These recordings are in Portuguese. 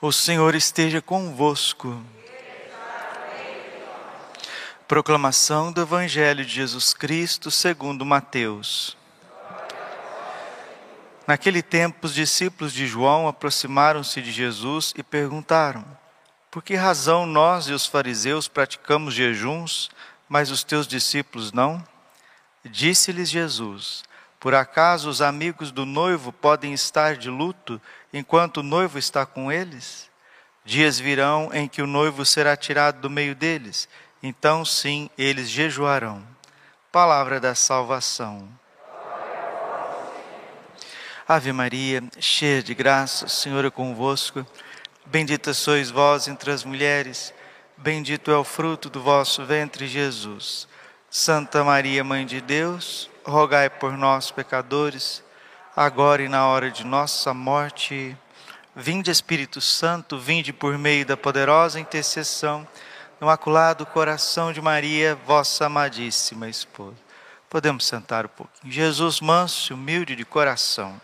O Senhor esteja convosco. Proclamação do Evangelho de Jesus Cristo segundo Mateus. Naquele tempo, os discípulos de João aproximaram-se de Jesus e perguntaram: Por que razão nós e os fariseus praticamos jejuns, mas os teus discípulos não? Disse-lhes Jesus: Por acaso os amigos do noivo podem estar de luto enquanto o noivo está com eles? Dias virão em que o noivo será tirado do meio deles, então sim eles jejuarão. Palavra da salvação. Ave Maria, cheia de graça, o Senhor é convosco. Bendita sois vós entre as mulheres, bendito é o fruto do vosso ventre, Jesus. Santa Maria, Mãe de Deus, rogai por nós, pecadores agora e na hora de nossa morte. Vinde, Espírito Santo, vinde por meio da poderosa intercessão no Imaculado Coração de Maria, vossa amadíssima esposa. Podemos sentar um pouquinho. Jesus, manso e humilde de coração.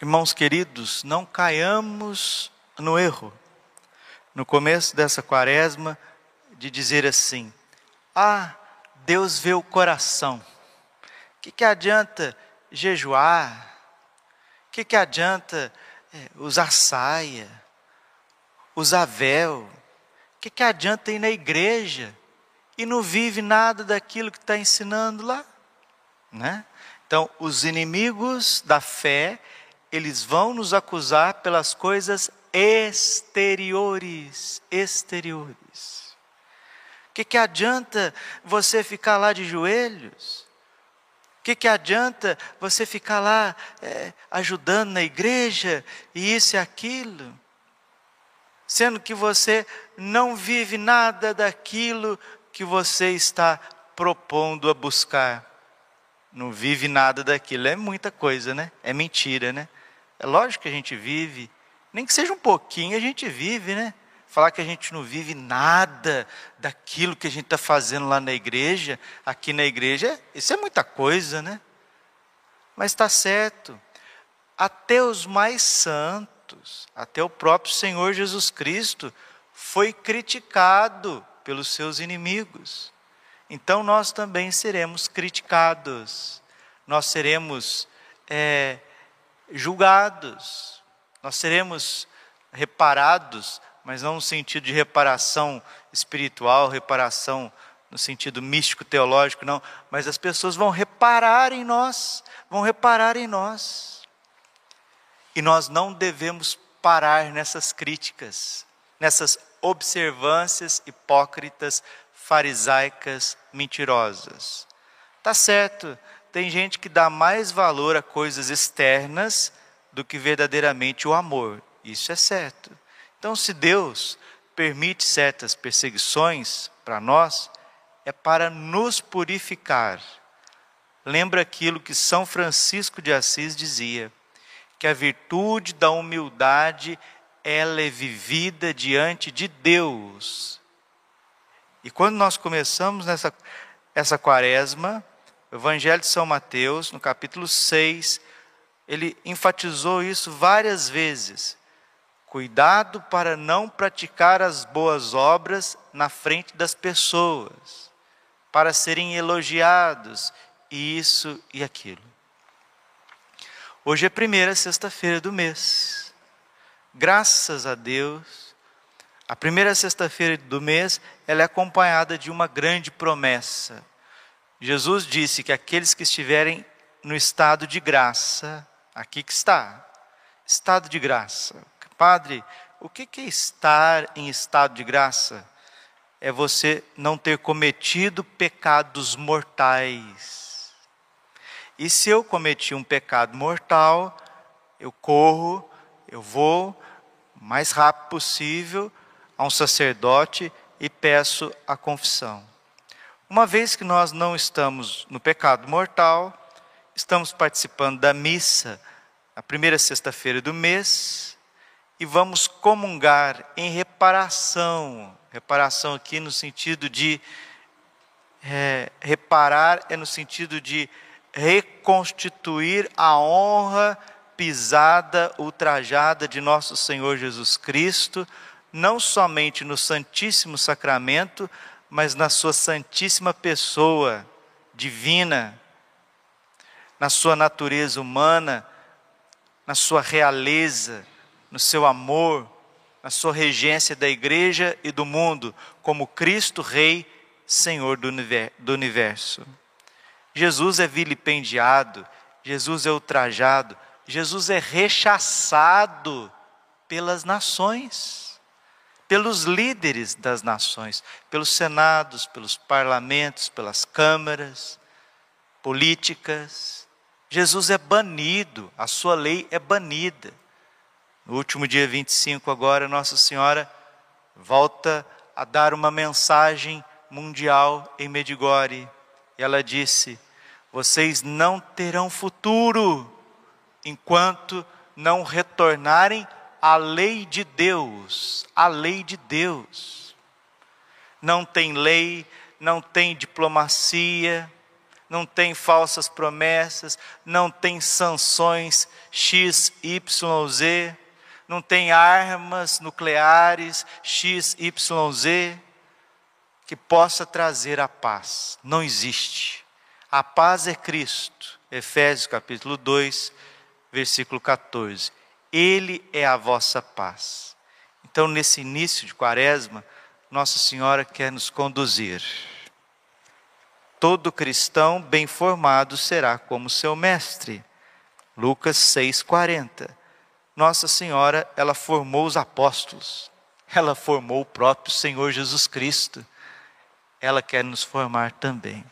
Irmãos queridos, não caiamos no erro, no começo dessa quaresma, de dizer assim: Ah, Deus vê o coração que, que adianta jejuar? O que, que adianta é, usar saia, usar véu? O que, que adianta ir na igreja e não vive nada daquilo que está ensinando lá? Né? Então, os inimigos da fé, eles vão nos acusar pelas coisas exteriores, exteriores. O que, que adianta você ficar lá de joelhos? que, que adianta você ficar lá é, ajudando na igreja e isso e aquilo, sendo que você não vive nada daquilo que você está propondo a buscar? Não vive nada daquilo, é muita coisa, né? É mentira, né? É lógico que a gente vive, nem que seja um pouquinho, a gente vive, né? Falar que a gente não vive nada daquilo que a gente está fazendo lá na igreja, aqui na igreja, isso é muita coisa, né? Mas está certo. Até os mais santos, até o próprio Senhor Jesus Cristo, foi criticado pelos seus inimigos. Então nós também seremos criticados, nós seremos é, julgados, nós seremos reparados mas não no sentido de reparação espiritual, reparação no sentido místico teológico, não, mas as pessoas vão reparar em nós, vão reparar em nós. E nós não devemos parar nessas críticas, nessas observâncias hipócritas, farisaicas, mentirosas. Tá certo, tem gente que dá mais valor a coisas externas do que verdadeiramente o amor. Isso é certo. Então, se Deus permite certas perseguições para nós, é para nos purificar. Lembra aquilo que São Francisco de Assis dizia, que a virtude da humildade ela é vivida diante de Deus. E quando nós começamos nessa essa quaresma, o Evangelho de São Mateus, no capítulo 6, ele enfatizou isso várias vezes. Cuidado para não praticar as boas obras na frente das pessoas, para serem elogiados, isso e aquilo. Hoje é a primeira sexta-feira do mês. Graças a Deus, a primeira sexta-feira do mês, ela é acompanhada de uma grande promessa. Jesus disse que aqueles que estiverem no estado de graça, aqui que está, estado de graça, Padre, o que é estar em estado de graça? É você não ter cometido pecados mortais. E se eu cometi um pecado mortal, eu corro, eu vou o mais rápido possível a um sacerdote e peço a confissão. Uma vez que nós não estamos no pecado mortal, estamos participando da missa, a primeira sexta-feira do mês, e vamos comungar em reparação. Reparação aqui no sentido de é, reparar é no sentido de reconstituir a honra pisada ultrajada de nosso Senhor Jesus Cristo, não somente no Santíssimo Sacramento, mas na Sua Santíssima Pessoa divina, na Sua natureza humana, na Sua realeza, no seu amor, na Sua regência da igreja e do mundo, como Cristo Rei, Senhor do universo. Jesus é vilipendiado, Jesus é ultrajado, Jesus é rechaçado pelas nações, pelos líderes das nações, pelos senados, pelos parlamentos, pelas câmaras políticas. Jesus é banido, a sua lei é banida. No último dia 25, agora, Nossa Senhora volta a dar uma mensagem mundial em Medigore. Ela disse: Vocês não terão futuro enquanto não retornarem à lei de Deus, a lei de Deus. Não tem lei, não tem diplomacia, não tem falsas promessas, não tem sanções X, Y, Z, não tem armas nucleares X, Y, Z que possa trazer a paz. Não existe. A paz é Cristo. Efésios capítulo 2, versículo 14. Ele é a vossa paz. Então, nesse início de quaresma, Nossa Senhora quer nos conduzir. Todo cristão bem formado será como seu mestre. Lucas 6,40. Nossa Senhora, ela formou os apóstolos, ela formou o próprio Senhor Jesus Cristo. Ela quer nos formar também.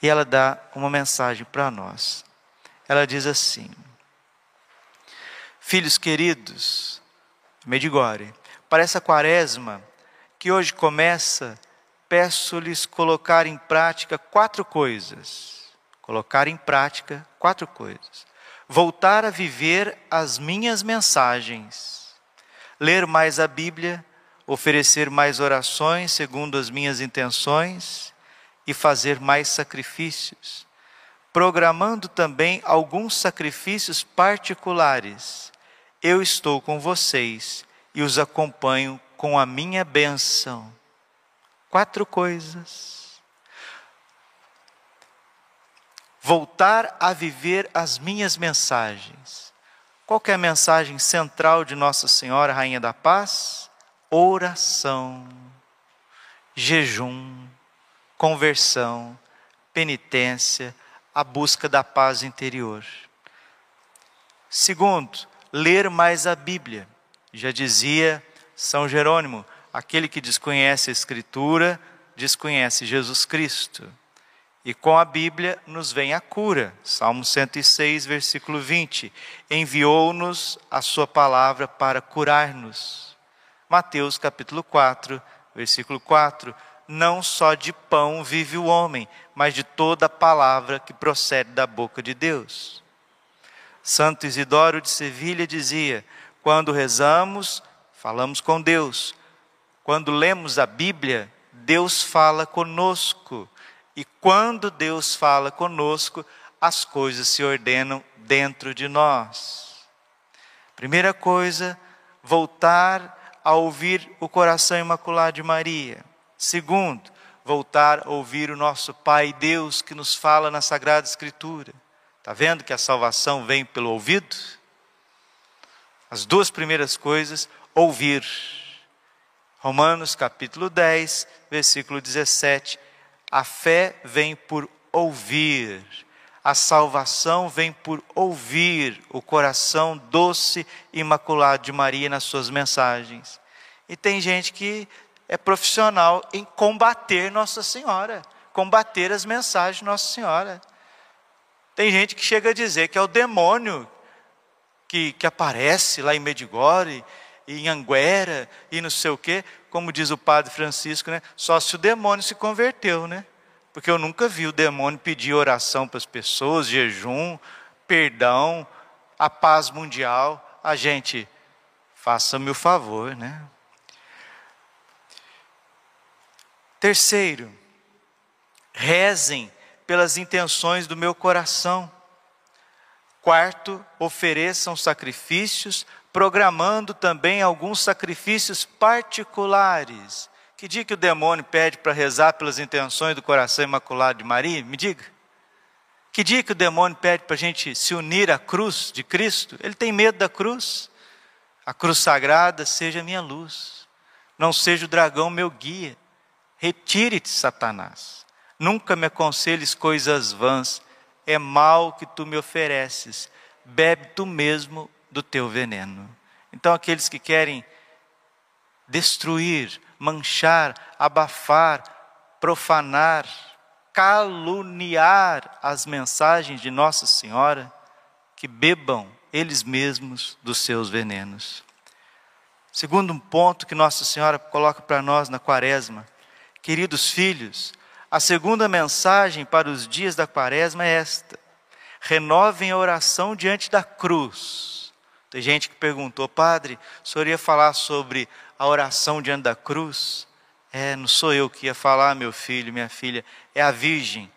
E ela dá uma mensagem para nós. Ela diz assim: Filhos queridos, Medigore, para essa quaresma que hoje começa, peço-lhes colocar em prática quatro coisas. Colocar em prática quatro coisas. Voltar a viver as minhas mensagens, ler mais a Bíblia, oferecer mais orações segundo as minhas intenções e fazer mais sacrifícios, programando também alguns sacrifícios particulares eu estou com vocês e os acompanho com a minha bênção. Quatro coisas. Voltar a viver as minhas mensagens. Qual é a mensagem central de Nossa Senhora, Rainha da Paz? Oração, jejum, conversão, penitência, a busca da paz interior. Segundo, ler mais a Bíblia. Já dizia São Jerônimo: aquele que desconhece a Escritura, desconhece Jesus Cristo. E com a Bíblia nos vem a cura. Salmo 106, versículo 20. Enviou-nos a sua palavra para curar-nos. Mateus capítulo 4, versículo 4. Não só de pão vive o homem, mas de toda a palavra que procede da boca de Deus. Santo Isidoro de Sevilha dizia: quando rezamos, falamos com Deus. Quando lemos a Bíblia, Deus fala conosco. E quando Deus fala conosco, as coisas se ordenam dentro de nós. Primeira coisa, voltar a ouvir o coração imaculado de Maria. Segundo, voltar a ouvir o nosso Pai Deus que nos fala na Sagrada Escritura. Está vendo que a salvação vem pelo ouvido? As duas primeiras coisas, ouvir. Romanos capítulo 10, versículo 17. A fé vem por ouvir. A salvação vem por ouvir o coração doce e imaculado de Maria nas suas mensagens. E tem gente que é profissional em combater Nossa Senhora, combater as mensagens de Nossa Senhora. Tem gente que chega a dizer que é o demônio que, que aparece lá em Medigore, e em Anguera, e não sei o quê, como diz o padre Francisco, né? só se o demônio se converteu, né? Porque eu nunca vi o demônio pedir oração para as pessoas, jejum, perdão, a paz mundial. A gente, faça-me o favor, né? Terceiro, rezem pelas intenções do meu coração. Quarto, ofereçam sacrifícios, programando também alguns sacrifícios particulares. Que dia que o demônio pede para rezar pelas intenções do coração imaculado de Maria? Me diga. Que dia que o demônio pede para a gente se unir à cruz de Cristo? Ele tem medo da cruz. A cruz sagrada seja minha luz, não seja o dragão meu guia. Retire-te, Satanás. Nunca me aconselhes coisas vãs. É mal que tu me ofereces. Bebe tu mesmo do teu veneno. Então, aqueles que querem destruir, manchar, abafar, profanar, caluniar as mensagens de Nossa Senhora, que bebam eles mesmos dos seus venenos. Segundo um ponto que Nossa Senhora coloca para nós na quaresma, queridos filhos, a segunda mensagem para os dias da quaresma é esta: renovem a oração diante da cruz. Tem gente que perguntou, padre, o senhor ia falar sobre a oração diante da cruz? É, não sou eu que ia falar, meu filho, minha filha, é a Virgem.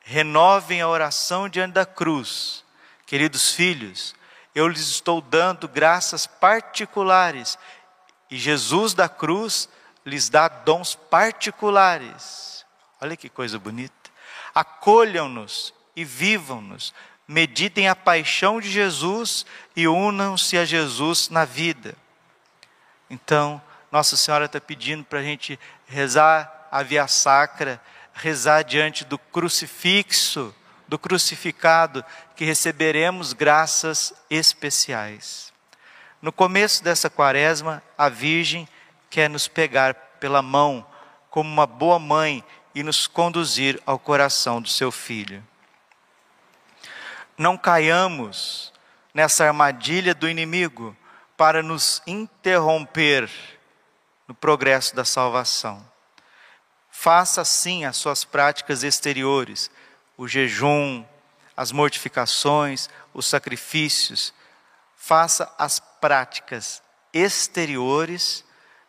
Renovem a oração diante da cruz. Queridos filhos, eu lhes estou dando graças particulares, e Jesus da cruz lhes dá dons particulares. Olha que coisa bonita. Acolham-nos e vivam-nos, meditem a paixão de Jesus e unam-se a Jesus na vida. Então, Nossa Senhora está pedindo para a gente rezar a via sacra, rezar diante do crucifixo, do crucificado, que receberemos graças especiais. No começo dessa quaresma, a Virgem quer nos pegar pela mão, como uma boa mãe, e nos conduzir ao coração do seu filho. Não caiamos nessa armadilha do inimigo para nos interromper no progresso da salvação. Faça sim as suas práticas exteriores, o jejum, as mortificações, os sacrifícios. Faça as práticas exteriores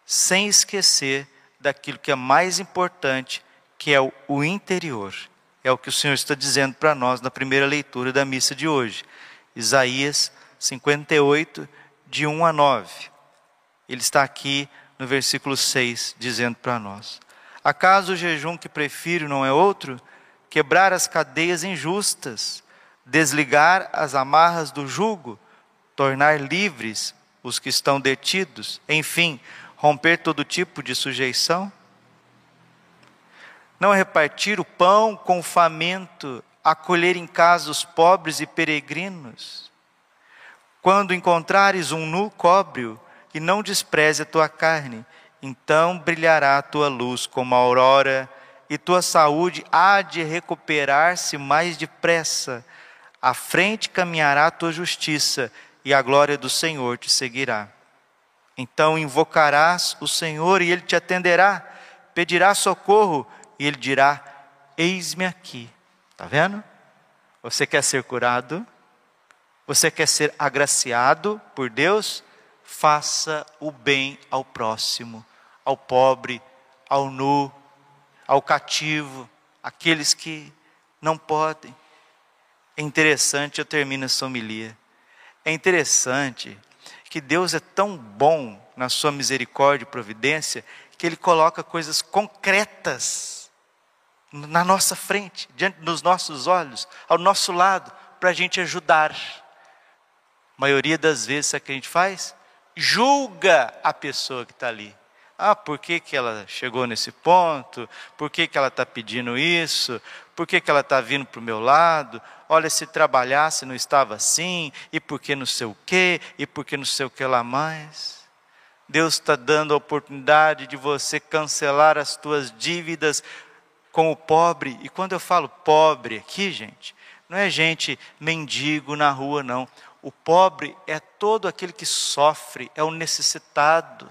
sem esquecer daquilo que é mais importante, que é o interior. É o que o Senhor está dizendo para nós na primeira leitura da missa de hoje. Isaías 58, de 1 a 9. Ele está aqui no versículo 6, dizendo para nós: Acaso o jejum que prefiro não é outro? Quebrar as cadeias injustas, desligar as amarras do jugo, tornar livres os que estão detidos, enfim, romper todo tipo de sujeição? Não repartir o pão com o faminto, acolher em casa os pobres e peregrinos? Quando encontrares um nu, cobre-o e não despreze a tua carne, então brilhará a tua luz como a aurora, e tua saúde há de recuperar-se mais depressa. À frente caminhará a tua justiça, e a glória do Senhor te seguirá. Então invocarás o Senhor e ele te atenderá, pedirá socorro e ele dirá: Eis-me aqui. Está vendo? Você quer ser curado? Você quer ser agraciado por Deus? faça o bem ao próximo, ao pobre, ao nu, ao cativo, aqueles que não podem. É interessante, eu termino essa homilia. É interessante que Deus é tão bom na sua misericórdia e providência que Ele coloca coisas concretas na nossa frente, diante dos nossos olhos, ao nosso lado, para a gente ajudar. A maioria das vezes, sabe o que a gente faz? julga a pessoa que está ali. Ah, por que, que ela chegou nesse ponto? Por que, que ela está pedindo isso? Por que, que ela está vindo para o meu lado? Olha, se trabalhasse não estava assim, e por que não sei o quê, e por que não sei o que lá mais. Deus está dando a oportunidade de você cancelar as tuas dívidas com o pobre. E quando eu falo pobre aqui, gente, não é gente mendigo na rua, não. O pobre é todo aquele que sofre, é o necessitado.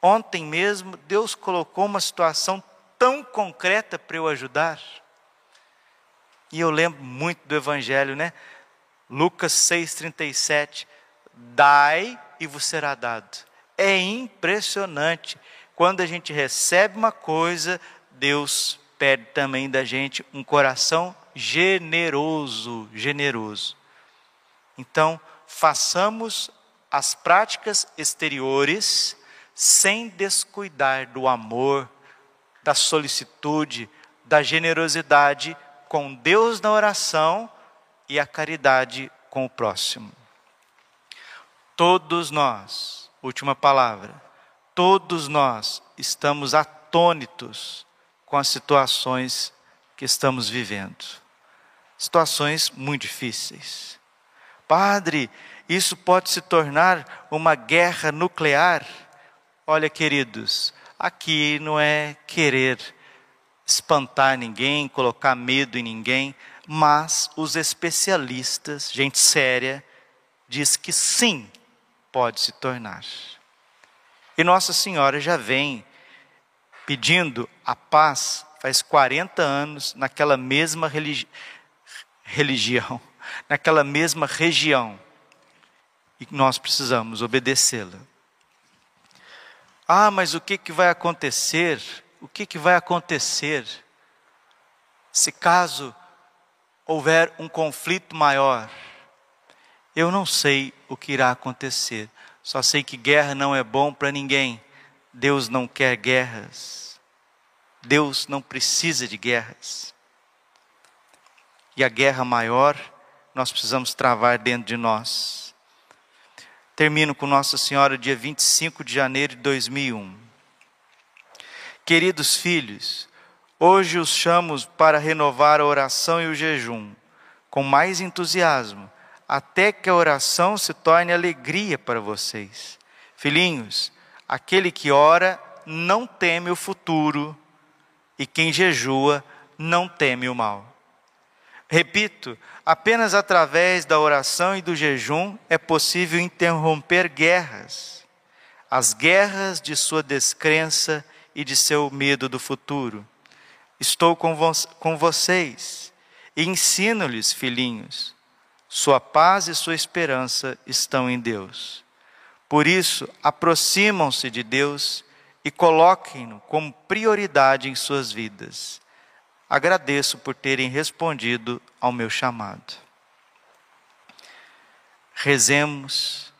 Ontem mesmo, Deus colocou uma situação tão concreta para eu ajudar. E eu lembro muito do Evangelho, né? Lucas 6,37. Dai e vos será dado. É impressionante. Quando a gente recebe uma coisa, Deus pede também da gente um coração generoso, generoso. Então, façamos as práticas exteriores sem descuidar do amor, da solicitude, da generosidade com Deus na oração e a caridade com o próximo. Todos nós, última palavra, todos nós estamos atônitos com as situações que estamos vivendo. Situações muito difíceis. Padre, isso pode se tornar uma guerra nuclear? Olha, queridos, aqui não é querer espantar ninguém, colocar medo em ninguém, mas os especialistas, gente séria, diz que sim, pode se tornar. E Nossa Senhora já vem pedindo a paz faz 40 anos naquela mesma religi religião, naquela mesma região. E nós precisamos obedecê-la. Ah, mas o que, que vai acontecer? O que, que vai acontecer se caso houver um conflito maior? Eu não sei o que irá acontecer, só sei que guerra não é bom para ninguém. Deus não quer guerras. Deus não precisa de guerras. E a guerra maior nós precisamos travar dentro de nós. Termino com Nossa Senhora, dia 25 de janeiro de 2001. Queridos filhos, hoje os chamo para renovar a oração e o jejum, com mais entusiasmo, até que a oração se torne alegria para vocês. Filhinhos, aquele que ora não teme o futuro, e quem jejua não teme o mal. Repito, apenas através da oração e do jejum é possível interromper guerras, as guerras de sua descrença e de seu medo do futuro. Estou com, vo com vocês e ensino-lhes, filhinhos, sua paz e sua esperança estão em Deus. Por isso, aproximam-se de Deus e coloquem-no como prioridade em suas vidas. Agradeço por terem respondido ao meu chamado. Rezemos,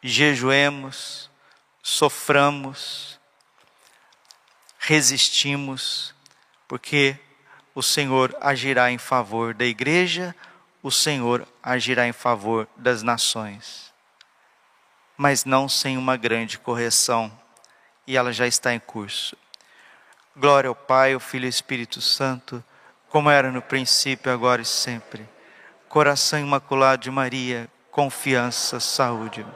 jejuemos, soframos, resistimos, porque o Senhor agirá em favor da igreja, o Senhor agirá em favor das nações. Mas não sem uma grande correção e ela já está em curso. Glória ao Pai, ao Filho e ao Espírito Santo, como era no princípio, agora e sempre. Coração imaculado de Maria, confiança, saúde.